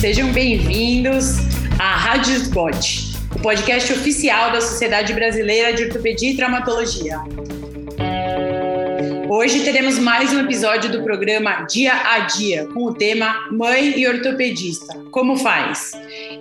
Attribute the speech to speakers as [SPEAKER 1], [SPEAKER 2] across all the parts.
[SPEAKER 1] Sejam bem-vindos à Rádio Spot, o podcast oficial da Sociedade Brasileira de Ortopedia e Traumatologia. Hoje teremos mais um episódio do programa Dia a Dia, com o tema Mãe e Ortopedista. Como faz?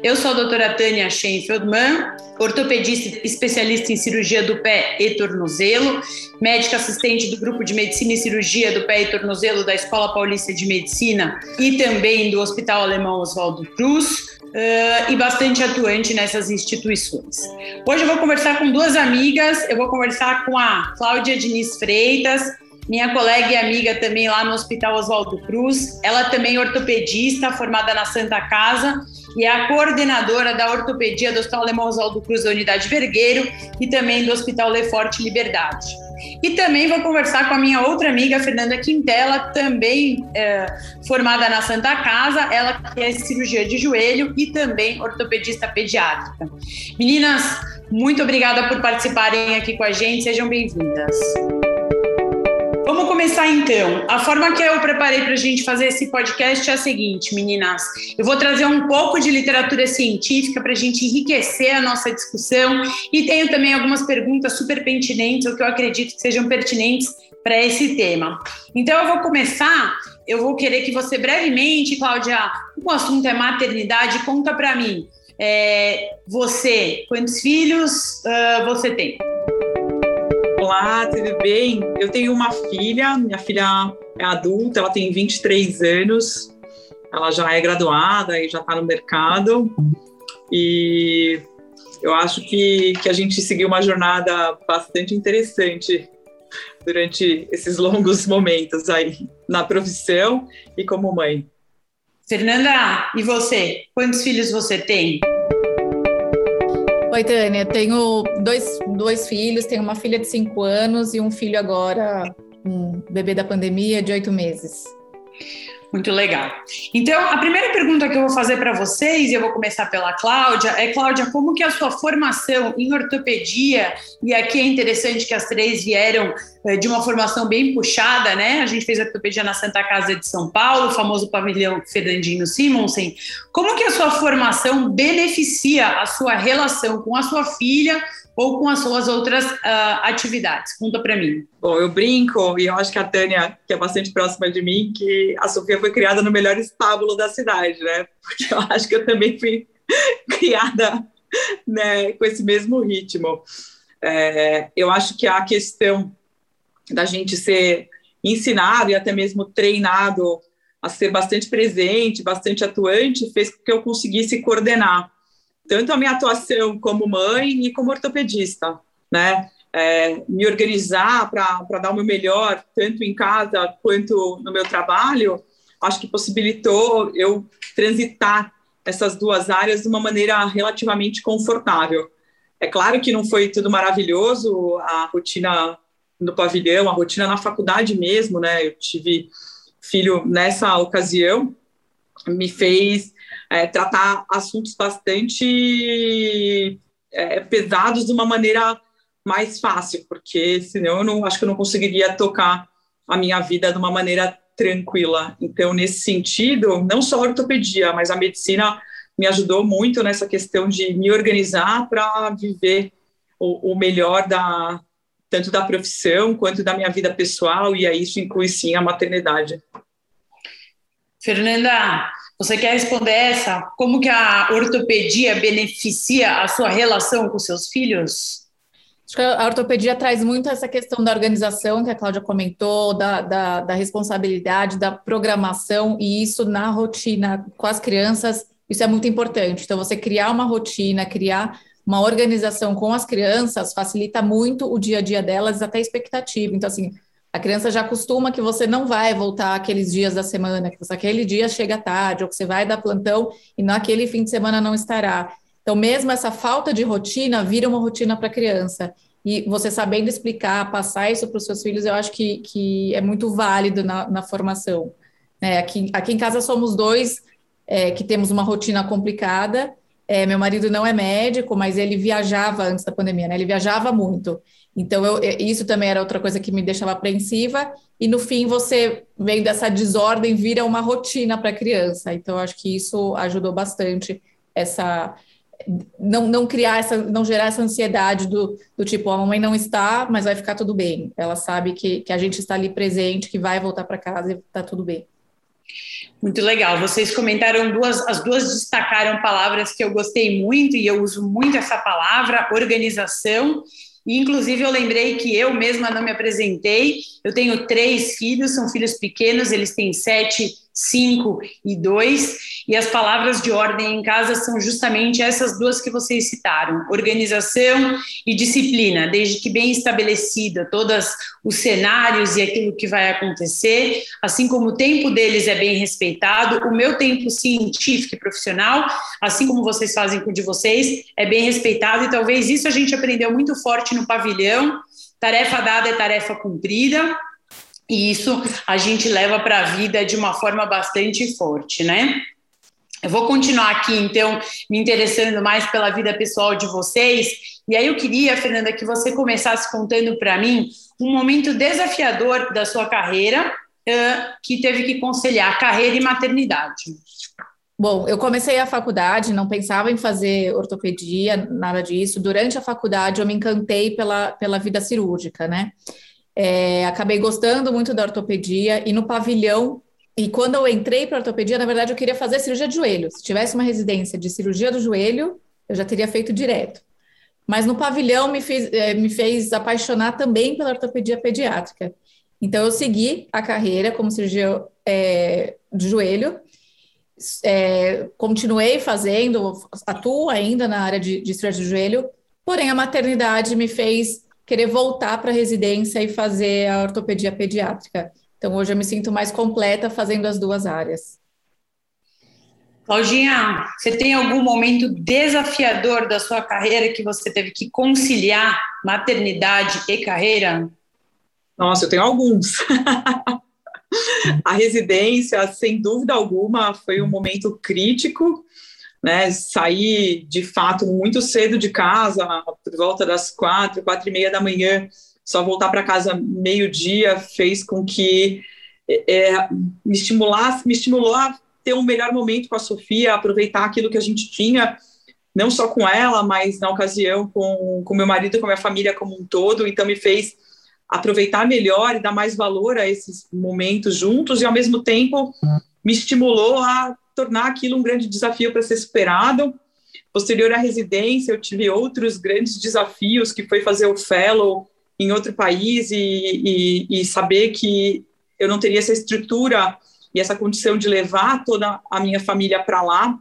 [SPEAKER 1] Eu sou a doutora Tânia Schenfeldman, ortopedista especialista em cirurgia do pé e tornozelo, médica assistente do grupo de medicina e cirurgia do pé e tornozelo da Escola Paulista de Medicina e também do Hospital Alemão Oswaldo Cruz. Uh, e bastante atuante nessas instituições. Hoje eu vou conversar com duas amigas, eu vou conversar com a Cláudia Diniz Freitas, minha colega e amiga também lá no Hospital Oswaldo Cruz. Ela também é ortopedista, formada na Santa Casa e é a coordenadora da ortopedia do Hospital Alemão Oswaldo Cruz da Unidade Vergueiro e também do Hospital Leforte Liberdade. E também vou conversar com a minha outra amiga, Fernanda Quintela, também é, formada na Santa Casa, ela que é cirurgia de joelho e também ortopedista pediátrica. Meninas, muito obrigada por participarem aqui com a gente, sejam bem-vindas. Vamos começar então. A forma que eu preparei para a gente fazer esse podcast é a seguinte, meninas. Eu vou trazer um pouco de literatura científica para a gente enriquecer a nossa discussão e tenho também algumas perguntas super pertinentes, ou que eu acredito que sejam pertinentes para esse tema. Então eu vou começar. Eu vou querer que você brevemente, Cláudia, o assunto é maternidade, conta para mim. É, você, quantos filhos uh, você tem?
[SPEAKER 2] Olá, tudo bem? Eu tenho uma filha, minha filha é adulta, ela tem 23 anos, ela já é graduada e já está no mercado. E eu acho que, que a gente seguiu uma jornada bastante interessante durante esses longos momentos aí na profissão e como mãe.
[SPEAKER 1] Fernanda, e você? Quantos filhos você tem?
[SPEAKER 3] Oi, Tânia. Tenho dois, dois filhos, tenho uma filha de cinco anos e um filho agora, um bebê da pandemia de oito meses.
[SPEAKER 1] Muito legal. Então, a primeira pergunta que eu vou fazer para vocês, e eu vou começar pela Cláudia, é, Cláudia, como que a sua formação em ortopedia, e aqui é interessante que as três vieram de uma formação bem puxada, né? A gente fez ortopedia na Santa Casa de São Paulo, o famoso pavilhão Fernandinho Simonsen. Como que a sua formação beneficia a sua relação com a sua filha, ou com as suas outras uh, atividades? Conta para mim.
[SPEAKER 2] Bom, eu brinco, e eu acho que a Tânia, que é bastante próxima de mim, que a Sofia foi criada no melhor estábulo da cidade, né? Porque eu acho que eu também fui criada né, com esse mesmo ritmo. É, eu acho que a questão da gente ser ensinado e até mesmo treinado a ser bastante presente, bastante atuante, fez com que eu conseguisse coordenar tanto a minha atuação como mãe e como ortopedista, né? É, me organizar para dar o meu melhor, tanto em casa quanto no meu trabalho, acho que possibilitou eu transitar essas duas áreas de uma maneira relativamente confortável. É claro que não foi tudo maravilhoso, a rotina no pavilhão, a rotina na faculdade mesmo, né? Eu tive filho nessa ocasião, me fez é, tratar assuntos bastante é, pesados de uma maneira mais fácil, porque senão eu não acho que eu não conseguiria tocar a minha vida de uma maneira tranquila. Então, nesse sentido, não só a ortopedia, mas a medicina me ajudou muito nessa questão de me organizar para viver o, o, melhor da tanto da profissão quanto da minha vida pessoal, e aí isso inclui sim a maternidade.
[SPEAKER 1] Fernanda, você quer responder essa? Como que a ortopedia beneficia a sua relação com seus filhos?
[SPEAKER 3] Acho que a ortopedia traz muito essa questão da organização que a Cláudia comentou, da, da, da, responsabilidade, da programação, e isso na rotina com as crianças, isso é muito importante. Então, você criar uma rotina, criar uma organização com as crianças facilita muito o dia a dia delas, até a expectativa. Então, assim, a criança já acostuma que você não vai voltar aqueles dias da semana, que você, aquele dia chega tarde, ou que você vai dar plantão e naquele fim de semana não estará. Então, mesmo essa falta de rotina vira uma rotina para a criança. E você sabendo explicar, passar isso para os seus filhos, eu acho que, que é muito válido na, na formação. É, aqui, aqui em casa somos dois é, que temos uma rotina complicada. É, meu marido não é médico, mas ele viajava antes da pandemia, né? Ele viajava muito. Então, eu, isso também era outra coisa que me deixava apreensiva. E no fim, você vendo essa desordem, vira uma rotina para a criança. Então, eu acho que isso ajudou bastante essa. Não, não criar essa, não gerar essa ansiedade do, do tipo, a mamãe não está, mas vai ficar tudo bem. Ela sabe que, que a gente está ali presente, que vai voltar para casa e está tudo bem.
[SPEAKER 1] Muito legal. Vocês comentaram duas, as duas destacaram palavras que eu gostei muito e eu uso muito essa palavra, organização e, inclusive, eu lembrei que eu mesma não me apresentei. Eu tenho três filhos, são filhos pequenos, eles têm sete, cinco e dois. E as palavras de ordem em casa são justamente essas duas que vocês citaram: organização e disciplina, desde que bem estabelecida, todos os cenários e aquilo que vai acontecer, assim como o tempo deles é bem respeitado, o meu tempo científico e profissional, assim como vocês fazem com o de vocês, é bem respeitado, e talvez isso a gente aprendeu muito forte no pavilhão. Tarefa dada é tarefa cumprida, e isso a gente leva para a vida de uma forma bastante forte, né? Eu vou continuar aqui, então, me interessando mais pela vida pessoal de vocês. E aí eu queria, Fernanda, que você começasse contando para mim um momento desafiador da sua carreira uh, que teve que conciliar carreira e maternidade.
[SPEAKER 3] Bom, eu comecei a faculdade, não pensava em fazer ortopedia, nada disso. Durante a faculdade, eu me encantei pela, pela vida cirúrgica, né? É, acabei gostando muito da ortopedia e no pavilhão e quando eu entrei para ortopedia, na verdade, eu queria fazer cirurgia de joelho. Se tivesse uma residência de cirurgia do joelho, eu já teria feito direto. Mas no pavilhão me fez, eh, me fez apaixonar também pela ortopedia pediátrica. Então, eu segui a carreira como cirurgia é, de joelho, é, continuei fazendo, atuo ainda na área de, de cirurgia de joelho, porém a maternidade me fez querer voltar para a residência e fazer a ortopedia pediátrica. Então, hoje eu me sinto mais completa fazendo as duas áreas.
[SPEAKER 1] Claudinha, você tem algum momento desafiador da sua carreira que você teve que conciliar maternidade e carreira?
[SPEAKER 2] Nossa, eu tenho alguns. a residência, sem dúvida alguma, foi um momento crítico, né? Saí de fato muito cedo de casa, por volta das quatro, quatro e meia da manhã, só voltar para casa meio-dia fez com que é, me estimulasse, me estimulou a ter um melhor momento com a Sofia, aproveitar aquilo que a gente tinha, não só com ela, mas na ocasião com, com meu marido, com minha família como um todo, então me fez aproveitar melhor e dar mais valor a esses momentos juntos e ao mesmo tempo me estimulou a tornar aquilo um grande desafio para ser superado. Posterior à residência, eu tive outros grandes desafios, que foi fazer o fellow em outro país e, e, e saber que eu não teria essa estrutura e essa condição de levar toda a minha família para lá.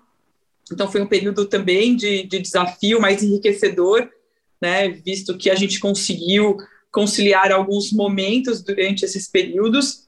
[SPEAKER 2] Então, foi um período também de, de desafio, mais enriquecedor, né, visto que a gente conseguiu conciliar alguns momentos durante esses períodos.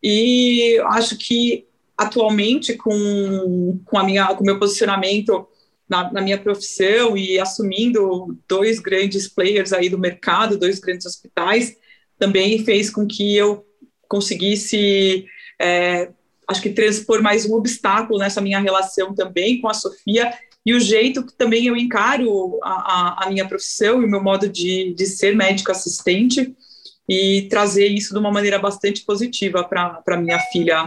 [SPEAKER 2] E acho que atualmente, com, com, a minha, com meu posicionamento na, na, minha profissão e assumindo dois grandes players aí do mercado, dois grandes hospitais, também fez com que eu conseguisse, é, acho que transpor mais um obstáculo nessa minha relação também com a Sofia e o jeito que também eu encaro a, a, a minha profissão e o meu modo de, de ser médico assistente e trazer isso de uma maneira bastante positiva para minha filha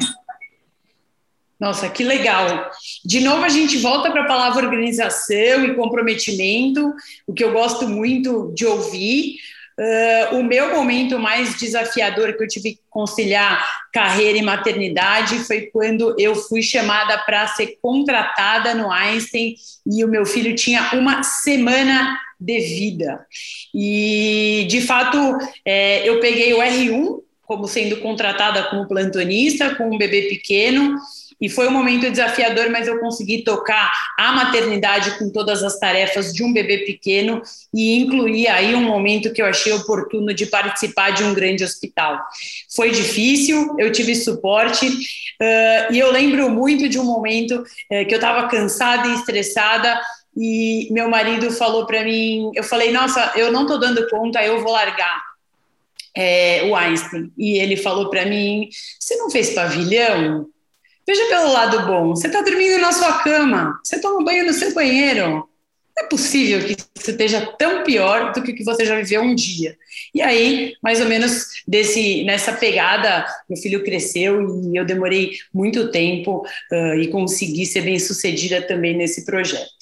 [SPEAKER 1] nossa, que legal. De novo, a gente volta para a palavra organização e comprometimento, o que eu gosto muito de ouvir. Uh, o meu momento mais desafiador que eu tive que conciliar carreira e maternidade foi quando eu fui chamada para ser contratada no Einstein e o meu filho tinha uma semana de vida. E, de fato, é, eu peguei o R1 como sendo contratada como plantonista, com um bebê pequeno, e foi um momento desafiador, mas eu consegui tocar a maternidade com todas as tarefas de um bebê pequeno e incluir aí um momento que eu achei oportuno de participar de um grande hospital. Foi difícil, eu tive suporte uh, e eu lembro muito de um momento uh, que eu estava cansada e estressada e meu marido falou para mim, eu falei, nossa, eu não estou dando conta, eu vou largar. É, o Einstein. E ele falou para mim: Você não fez pavilhão? Veja pelo lado bom, você está dormindo na sua cama, você toma banho no seu banheiro. é possível que isso esteja tão pior do que o que você já viveu um dia. E aí, mais ou menos desse, nessa pegada, meu filho cresceu e eu demorei muito tempo uh, e consegui ser bem sucedida também nesse projeto.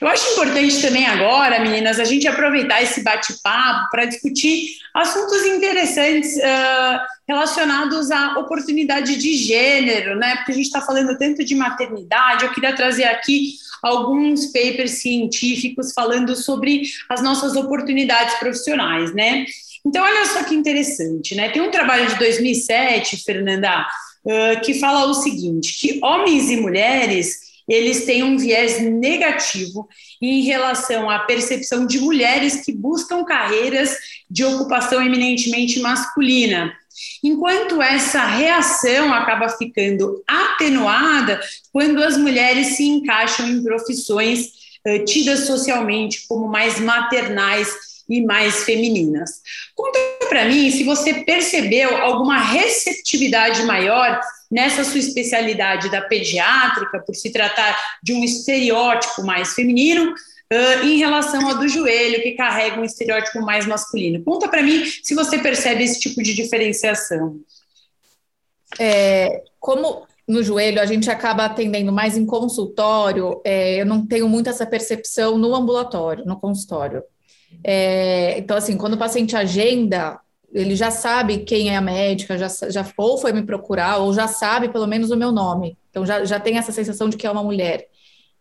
[SPEAKER 1] Eu acho importante também agora, meninas, a gente aproveitar esse bate-papo para discutir assuntos interessantes uh, relacionados à oportunidade de gênero, né? Porque a gente está falando tanto de maternidade, eu queria trazer aqui alguns papers científicos falando sobre as nossas oportunidades profissionais, né? Então, olha só que interessante, né? Tem um trabalho de 2007, Fernanda, uh, que fala o seguinte, que homens e mulheres eles têm um viés negativo em relação à percepção de mulheres que buscam carreiras de ocupação eminentemente masculina. Enquanto essa reação acaba ficando atenuada quando as mulheres se encaixam em profissões uh, tidas socialmente como mais maternais e mais femininas. Conta para mim se você percebeu alguma receptividade maior nessa sua especialidade da pediátrica, por se tratar de um estereótipo mais feminino, uh, em relação ao do joelho, que carrega um estereótipo mais masculino. Conta para mim se você percebe esse tipo de diferenciação.
[SPEAKER 3] É, como no joelho a gente acaba atendendo mais em consultório, é, eu não tenho muito essa percepção no ambulatório, no consultório. É, então, assim, quando o paciente agenda, ele já sabe quem é a médica, já, já ou foi me procurar, ou já sabe pelo menos o meu nome. Então, já, já tem essa sensação de que é uma mulher.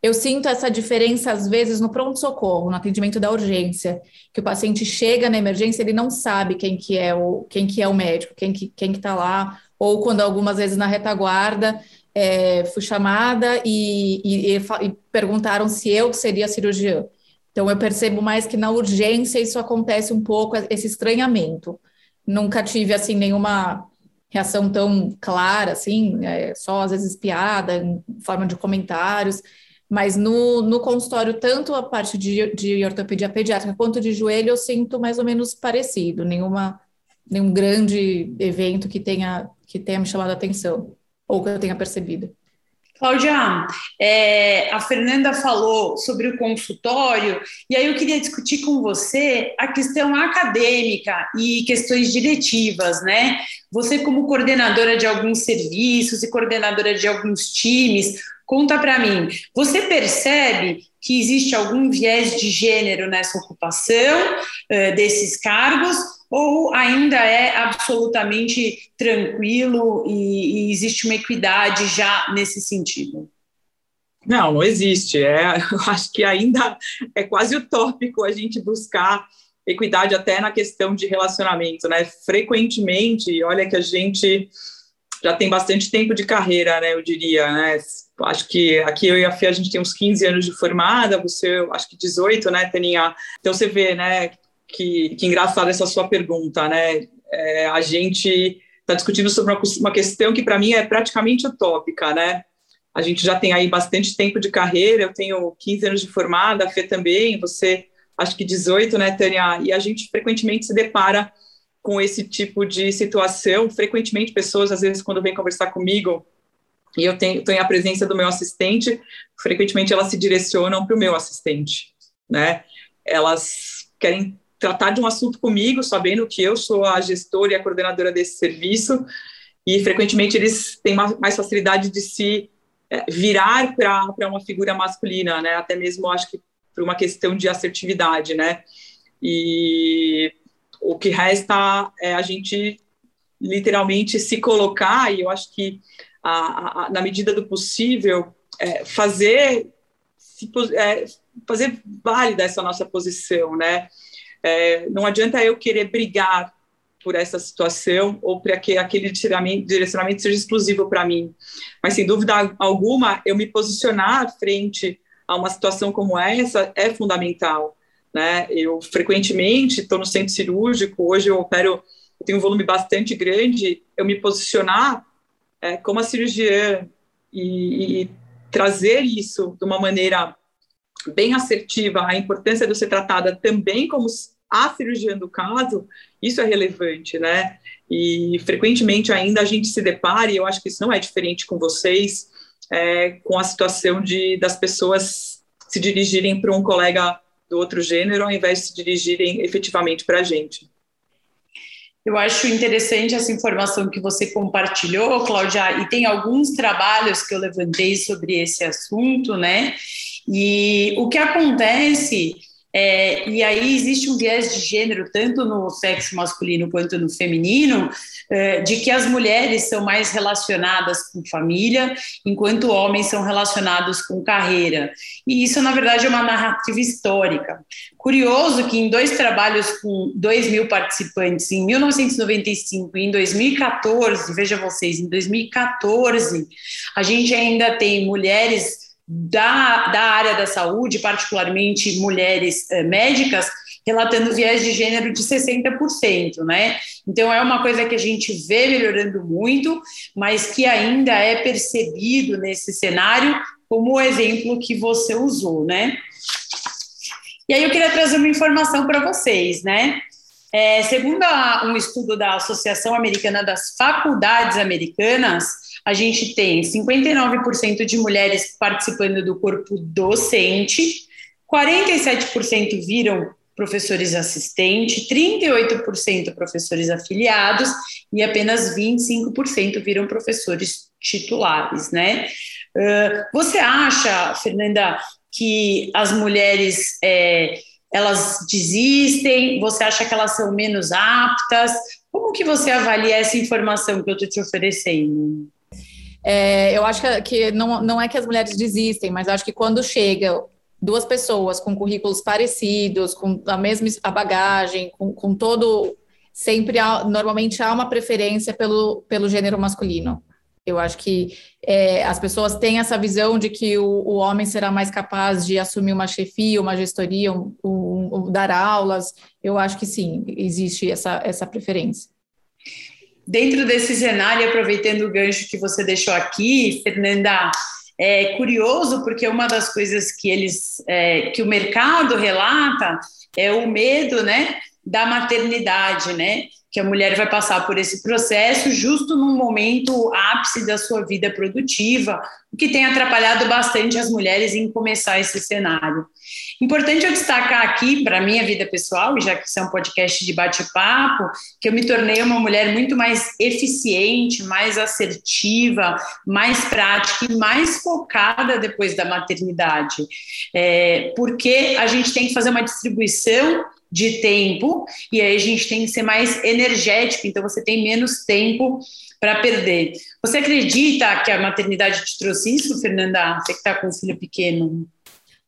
[SPEAKER 3] Eu sinto essa diferença, às vezes, no pronto-socorro, no atendimento da urgência, que o paciente chega na emergência, ele não sabe quem que é o, quem que é o médico, quem que quem está lá, ou quando algumas vezes na retaguarda é, fui chamada e, e, e perguntaram se eu seria cirurgiã. Então, eu percebo mais que na urgência isso acontece um pouco, esse estranhamento. Nunca tive, assim, nenhuma reação tão clara, assim, é, só às vezes piada, em forma de comentários, mas no, no consultório, tanto a parte de, de ortopedia pediátrica quanto de joelho, eu sinto mais ou menos parecido, nenhuma, nenhum grande evento que tenha, que tenha me chamado a atenção, ou que eu tenha percebido.
[SPEAKER 1] Cláudia, é, a Fernanda falou sobre o consultório, e aí eu queria discutir com você a questão acadêmica e questões diretivas, né? Você, como coordenadora de alguns serviços e coordenadora de alguns times, conta para mim, você percebe que existe algum viés de gênero nessa ocupação uh, desses cargos? Ou ainda é absolutamente tranquilo e, e existe uma equidade já nesse sentido?
[SPEAKER 2] Não, não existe. É, eu acho que ainda é quase utópico a gente buscar equidade até na questão de relacionamento, né? Frequentemente, olha que a gente já tem bastante tempo de carreira, né? Eu diria, né? Acho que aqui eu e a Fê, a gente tem uns 15 anos de formada, você, acho que 18, né, Teninha? Então você vê, né, que, que engraçado essa sua pergunta, né? É, a gente está discutindo sobre uma, uma questão que para mim é praticamente utópica, né? A gente já tem aí bastante tempo de carreira, eu tenho 15 anos de formada, a Fê também, você acho que 18, né, Tânia? E a gente frequentemente se depara com esse tipo de situação. Frequentemente, pessoas, às vezes, quando vêm conversar comigo, e eu tenho, tenho a presença do meu assistente, frequentemente elas se direcionam para o meu assistente, né? Elas querem tratar de um assunto comigo, sabendo que eu sou a gestora e a coordenadora desse serviço, e frequentemente eles têm mais facilidade de se é, virar para uma figura masculina, né? Até mesmo acho que por uma questão de assertividade, né? E o que resta é a gente literalmente se colocar, e eu acho que a, a, na medida do possível é, fazer se, é, fazer válida essa nossa posição, né? É, não adianta eu querer brigar por essa situação ou para que aquele direcionamento seja exclusivo para mim. Mas, sem dúvida alguma, eu me posicionar frente a uma situação como essa é fundamental. Né? Eu, frequentemente, estou no centro cirúrgico, hoje eu opero, eu tenho um volume bastante grande, eu me posicionar é, como a cirurgiã e, e trazer isso de uma maneira bem assertiva, a importância de ser tratada também como a cirurgiã do caso, isso é relevante, né? E frequentemente ainda a gente se depara, e eu acho que isso não é diferente com vocês, é, com a situação de das pessoas se dirigirem para um colega do outro gênero, ao invés de se dirigirem efetivamente para a gente.
[SPEAKER 1] Eu acho interessante essa informação que você compartilhou, Cláudia, e tem alguns trabalhos que eu levantei sobre esse assunto, né? E o que acontece é, e aí existe um viés de gênero, tanto no sexo masculino quanto no feminino, é, de que as mulheres são mais relacionadas com família, enquanto homens são relacionados com carreira. E isso, na verdade, é uma narrativa histórica. Curioso que em dois trabalhos com 2 mil participantes, em 1995 e em 2014, veja vocês, em 2014, a gente ainda tem mulheres da, da área da saúde, particularmente mulheres eh, médicas, relatando viés de gênero de 60%, né? Então é uma coisa que a gente vê melhorando muito, mas que ainda é percebido nesse cenário como o exemplo que você usou, né? E aí eu queria trazer uma informação para vocês, né? É, segundo a, um estudo da Associação Americana das Faculdades Americanas, a gente tem 59% de mulheres participando do corpo docente, 47% viram professores assistentes, 38% professores afiliados e apenas 25% viram professores titulares, né? Você acha, Fernanda, que as mulheres é, elas desistem? Você acha que elas são menos aptas? Como que você avalia essa informação que eu estou te oferecendo?
[SPEAKER 3] É, eu acho que, que, não, não é que as mulheres desistem, mas acho que quando chega duas pessoas com currículos parecidos, com a mesma a bagagem, com, com todo. Sempre há, normalmente há uma preferência pelo, pelo gênero masculino. Eu acho que é, as pessoas têm essa visão de que o, o, homem será mais capaz de assumir uma chefia, uma gestoria, um, um, um, dar aulas. Eu acho que sim, existe essa, essa preferência.
[SPEAKER 1] Dentro desse cenário, aproveitando o gancho que você deixou aqui, Fernanda, é curioso porque uma das coisas que eles, é, que o mercado relata é o medo, né, da maternidade, né? Que a mulher vai passar por esse processo justo num momento ápice da sua vida produtiva, o que tem atrapalhado bastante as mulheres em começar esse cenário. Importante eu destacar aqui, para a minha vida pessoal, já que isso é um podcast de bate-papo, que eu me tornei uma mulher muito mais eficiente, mais assertiva, mais prática e mais focada depois da maternidade. É, porque a gente tem que fazer uma distribuição de tempo, e aí a gente tem que ser mais energético, então você tem menos tempo para perder. Você acredita que a maternidade te trouxe isso, Fernanda? Você que está com um filho pequeno?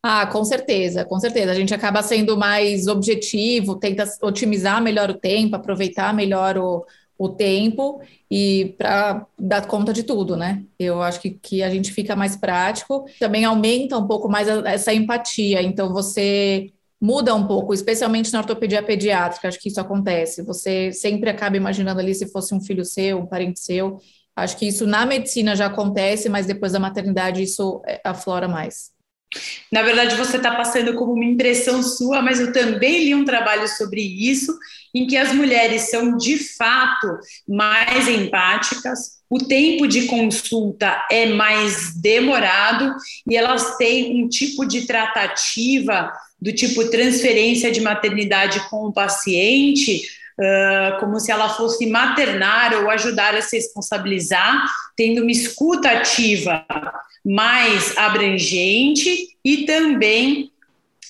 [SPEAKER 3] Ah, com certeza, com certeza. A gente acaba sendo mais objetivo, tenta otimizar melhor o tempo, aproveitar melhor o, o tempo e para dar conta de tudo, né? Eu acho que, que a gente fica mais prático, também aumenta um pouco mais a, essa empatia. Então, você muda um pouco, especialmente na ortopedia pediátrica, acho que isso acontece. Você sempre acaba imaginando ali se fosse um filho seu, um parente seu. Acho que isso na medicina já acontece, mas depois da maternidade isso é, aflora mais.
[SPEAKER 1] Na verdade, você está passando como uma impressão sua, mas eu também li um trabalho sobre isso, em que as mulheres são de fato mais empáticas, o tempo de consulta é mais demorado e elas têm um tipo de tratativa do tipo transferência de maternidade com o paciente, uh, como se ela fosse maternar ou ajudar a se responsabilizar, tendo uma escuta ativa mais abrangente e também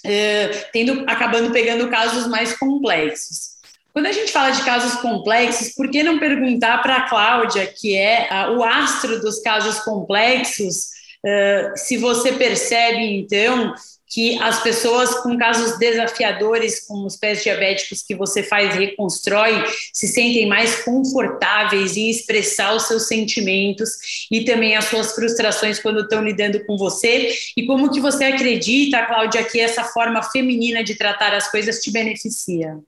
[SPEAKER 1] uh, tendo, acabando pegando casos mais complexos. Quando a gente fala de casos complexos, por que não perguntar para a Cláudia, que é uh, o astro dos casos complexos, uh, se você percebe, então, que as pessoas com casos desafiadores, como os pés diabéticos que você faz reconstrói, se sentem mais confortáveis em expressar os seus sentimentos e também as suas frustrações quando estão lidando com você. E como que você acredita, Cláudia, que essa forma feminina de tratar as coisas te beneficia?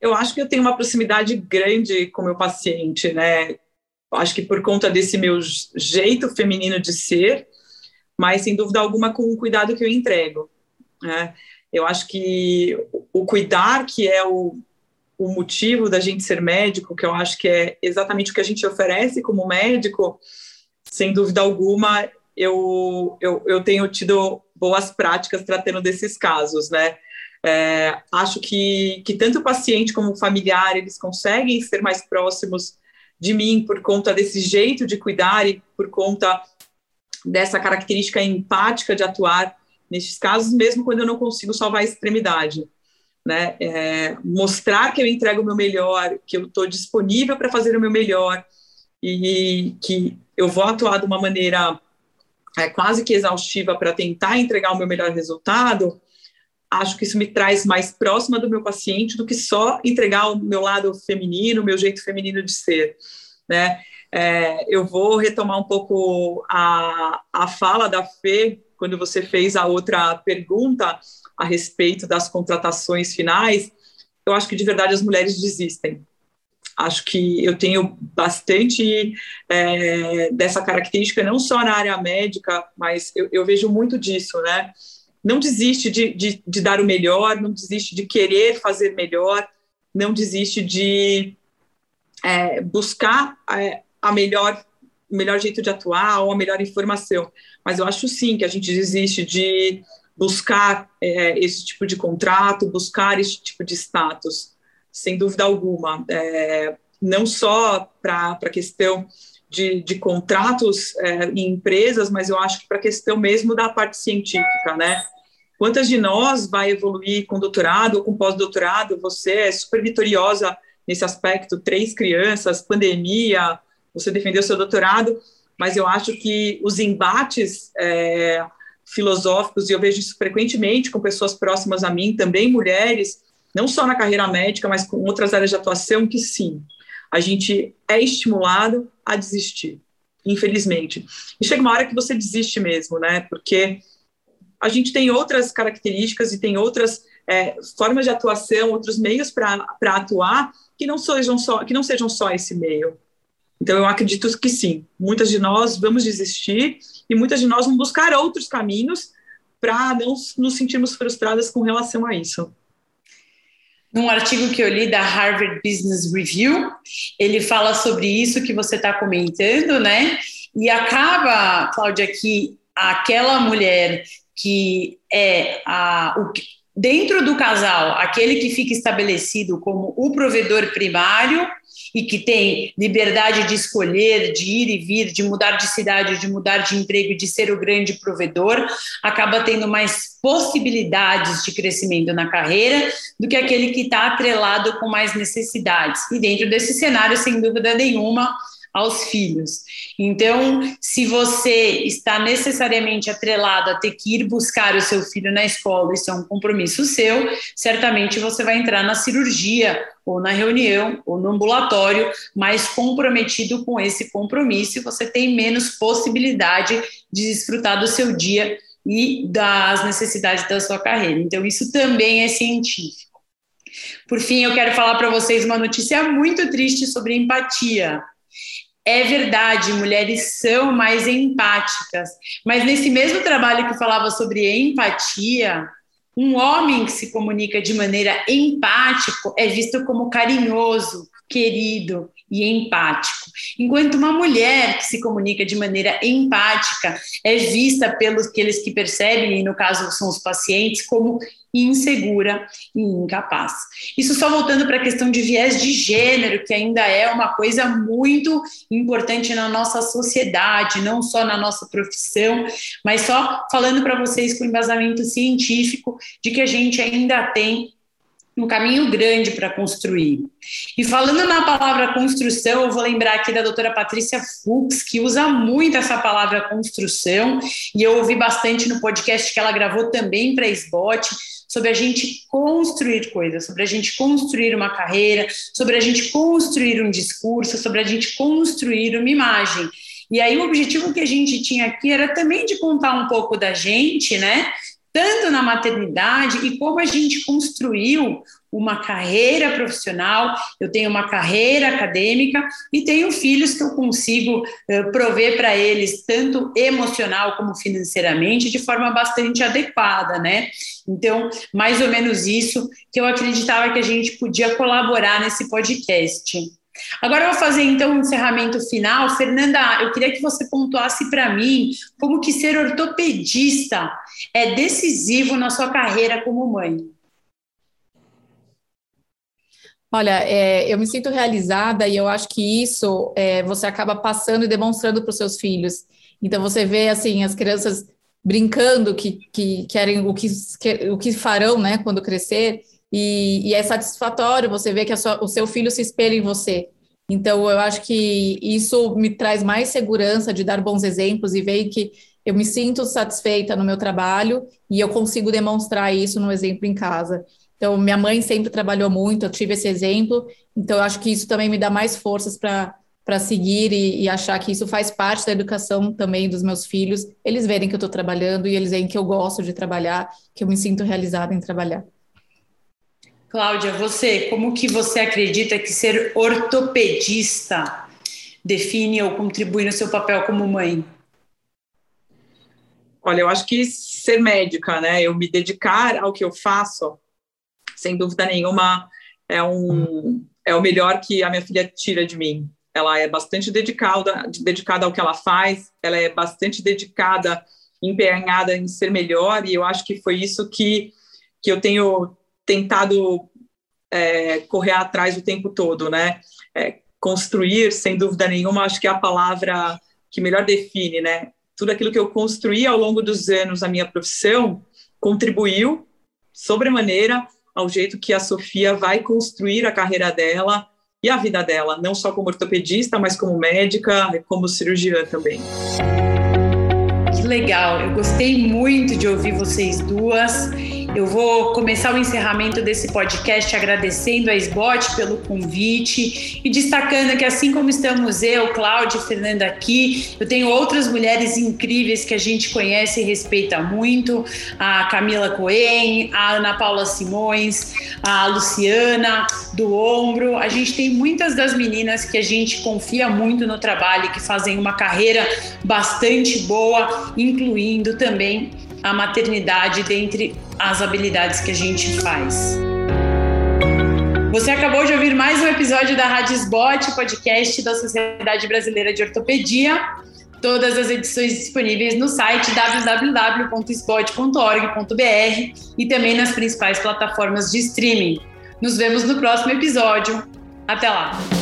[SPEAKER 2] Eu acho que eu tenho uma proximidade grande com o meu paciente, né? Acho que por conta desse meu jeito feminino de ser, mas sem dúvida alguma com o cuidado que eu entrego. Né? Eu acho que o cuidar, que é o, o motivo da gente ser médico, que eu acho que é exatamente o que a gente oferece como médico, sem dúvida alguma, eu, eu, eu tenho tido boas práticas tratando desses casos, né? É, acho que, que tanto o paciente como o familiar, eles conseguem ser mais próximos de mim por conta desse jeito de cuidar e por conta dessa característica empática de atuar nesses casos, mesmo quando eu não consigo salvar a extremidade. Né? É, mostrar que eu entrego o meu melhor, que eu estou disponível para fazer o meu melhor e que eu vou atuar de uma maneira é, quase que exaustiva para tentar entregar o meu melhor resultado, acho que isso me traz mais próxima do meu paciente do que só entregar o meu lado feminino, o meu jeito feminino de ser, né? É, eu vou retomar um pouco a, a fala da Fê, quando você fez a outra pergunta a respeito das contratações finais, eu acho que de verdade as mulheres desistem. Acho que eu tenho bastante é, dessa característica, não só na área médica, mas eu, eu vejo muito disso, né? Não desiste de, de, de, dar o melhor, não desiste de querer fazer melhor, não desiste de é, buscar é, a melhor, melhor jeito de atuar ou a melhor informação. Mas eu acho sim que a gente desiste de buscar é, esse tipo de contrato, buscar esse tipo de status sem dúvida alguma. É, não só para a questão de, de contratos é, em empresas, mas eu acho que para a questão mesmo da parte científica, né? Quantas de nós vai evoluir com doutorado ou com pós-doutorado? Você é super vitoriosa nesse aspecto, três crianças, pandemia, você defendeu seu doutorado, mas eu acho que os embates é, filosóficos, e eu vejo isso frequentemente com pessoas próximas a mim, também mulheres, não só na carreira médica, mas com outras áreas de atuação, que sim, a gente é estimulado a desistir, infelizmente. E chega uma hora que você desiste mesmo, né? Porque a gente tem outras características e tem outras é, formas de atuação, outros meios para atuar que não sejam só que não sejam só esse meio. Então eu acredito que sim, muitas de nós vamos desistir e muitas de nós vamos buscar outros caminhos para não nos sentirmos frustradas com relação a isso
[SPEAKER 1] num artigo que eu li da Harvard Business Review, ele fala sobre isso que você está comentando, né? E acaba, Cláudia, que aquela mulher que é a, o, dentro do casal, aquele que fica estabelecido como o provedor primário e que tem liberdade de escolher, de ir e vir, de mudar de cidade, de mudar de emprego, de ser o grande provedor, acaba tendo mais possibilidades de crescimento na carreira do que aquele que está atrelado com mais necessidades. E dentro desse cenário, sem dúvida nenhuma, aos filhos. Então, se você está necessariamente atrelado a ter que ir buscar o seu filho na escola, isso é um compromisso seu, certamente você vai entrar na cirurgia ou na reunião ou no ambulatório mais comprometido com esse compromisso e você tem menos possibilidade de desfrutar do seu dia e das necessidades da sua carreira. Então, isso também é científico. Por fim, eu quero falar para vocês uma notícia muito triste sobre empatia. É verdade, mulheres são mais empáticas, mas nesse mesmo trabalho que falava sobre empatia, um homem que se comunica de maneira empática é visto como carinhoso, querido e empático. Enquanto uma mulher que se comunica de maneira empática é vista pelos aqueles que percebem, e no caso são os pacientes, como insegura e incapaz. Isso só voltando para a questão de viés de gênero, que ainda é uma coisa muito importante na nossa sociedade, não só na nossa profissão, mas só falando para vocês com embasamento científico de que a gente ainda tem um caminho grande para construir. E falando na palavra construção, eu vou lembrar aqui da doutora Patrícia Fux, que usa muito essa palavra construção, e eu ouvi bastante no podcast que ela gravou também para a SBOT, sobre a gente construir coisas, sobre a gente construir uma carreira, sobre a gente construir um discurso, sobre a gente construir uma imagem. E aí o objetivo que a gente tinha aqui era também de contar um pouco da gente, né? Tanto na maternidade e como a gente construiu uma carreira profissional, eu tenho uma carreira acadêmica e tenho filhos que eu consigo uh, prover para eles, tanto emocional como financeiramente, de forma bastante adequada, né? Então, mais ou menos isso que eu acreditava que a gente podia colaborar nesse podcast. Agora eu vou fazer então um encerramento final. Fernanda, eu queria que você pontuasse para mim como que ser ortopedista é decisivo na sua carreira como mãe.
[SPEAKER 3] Olha, é, eu me sinto realizada e eu acho que isso é, você acaba passando e demonstrando para os seus filhos. Então você vê assim as crianças brincando que, que querem o que, o que farão, né, quando crescer. E, e é satisfatório você ver que sua, o seu filho se espelha em você. Então eu acho que isso me traz mais segurança de dar bons exemplos e ver que eu me sinto satisfeita no meu trabalho e eu consigo demonstrar isso no exemplo em casa. Então, minha mãe sempre trabalhou muito, eu tive esse exemplo, então eu acho que isso também me dá mais forças para seguir e, e, achar que isso faz parte da educação também dos meus filhos. Eles verem que eu estou trabalhando e eles veem que eu gosto de trabalhar, que eu me sinto realizada em trabalhar.
[SPEAKER 1] Cláudia, você, como que você acredita que ser ortopedista define ou contribui no seu papel como mãe?
[SPEAKER 2] Olha, eu acho que ser médica, né? Eu me dedicar ao que eu faço sem dúvida nenhuma, é, um, é o melhor que a minha filha tira de mim. Ela é bastante dedicada, dedicada ao que ela faz, ela é bastante dedicada, empenhada em ser melhor, e eu acho que foi isso que, que eu tenho tentado é, correr atrás o tempo todo, né? É, construir, sem dúvida nenhuma, acho que é a palavra que melhor define, né? Tudo aquilo que eu construí ao longo dos anos na minha profissão contribuiu sobremaneira ao jeito que a Sofia vai construir a carreira dela e a vida dela, não só como ortopedista, mas como médica, como cirurgiã também.
[SPEAKER 1] Que legal, eu gostei muito de ouvir vocês duas. Eu vou começar o encerramento desse podcast agradecendo a SBOT pelo convite e destacando que, assim como estamos eu, Cláudia e Fernanda aqui, eu tenho outras mulheres incríveis que a gente conhece e respeita muito: a Camila Coen, a Ana Paula Simões, a Luciana do Ombro. A gente tem muitas das meninas que a gente confia muito no trabalho que fazem uma carreira bastante boa, incluindo também a maternidade dentre as habilidades que a gente faz. Você acabou de ouvir mais um episódio da Rádio Sbot, podcast da Sociedade Brasileira de Ortopedia. Todas as edições disponíveis no site www.spot.org.br e também nas principais plataformas de streaming. Nos vemos no próximo episódio. Até lá!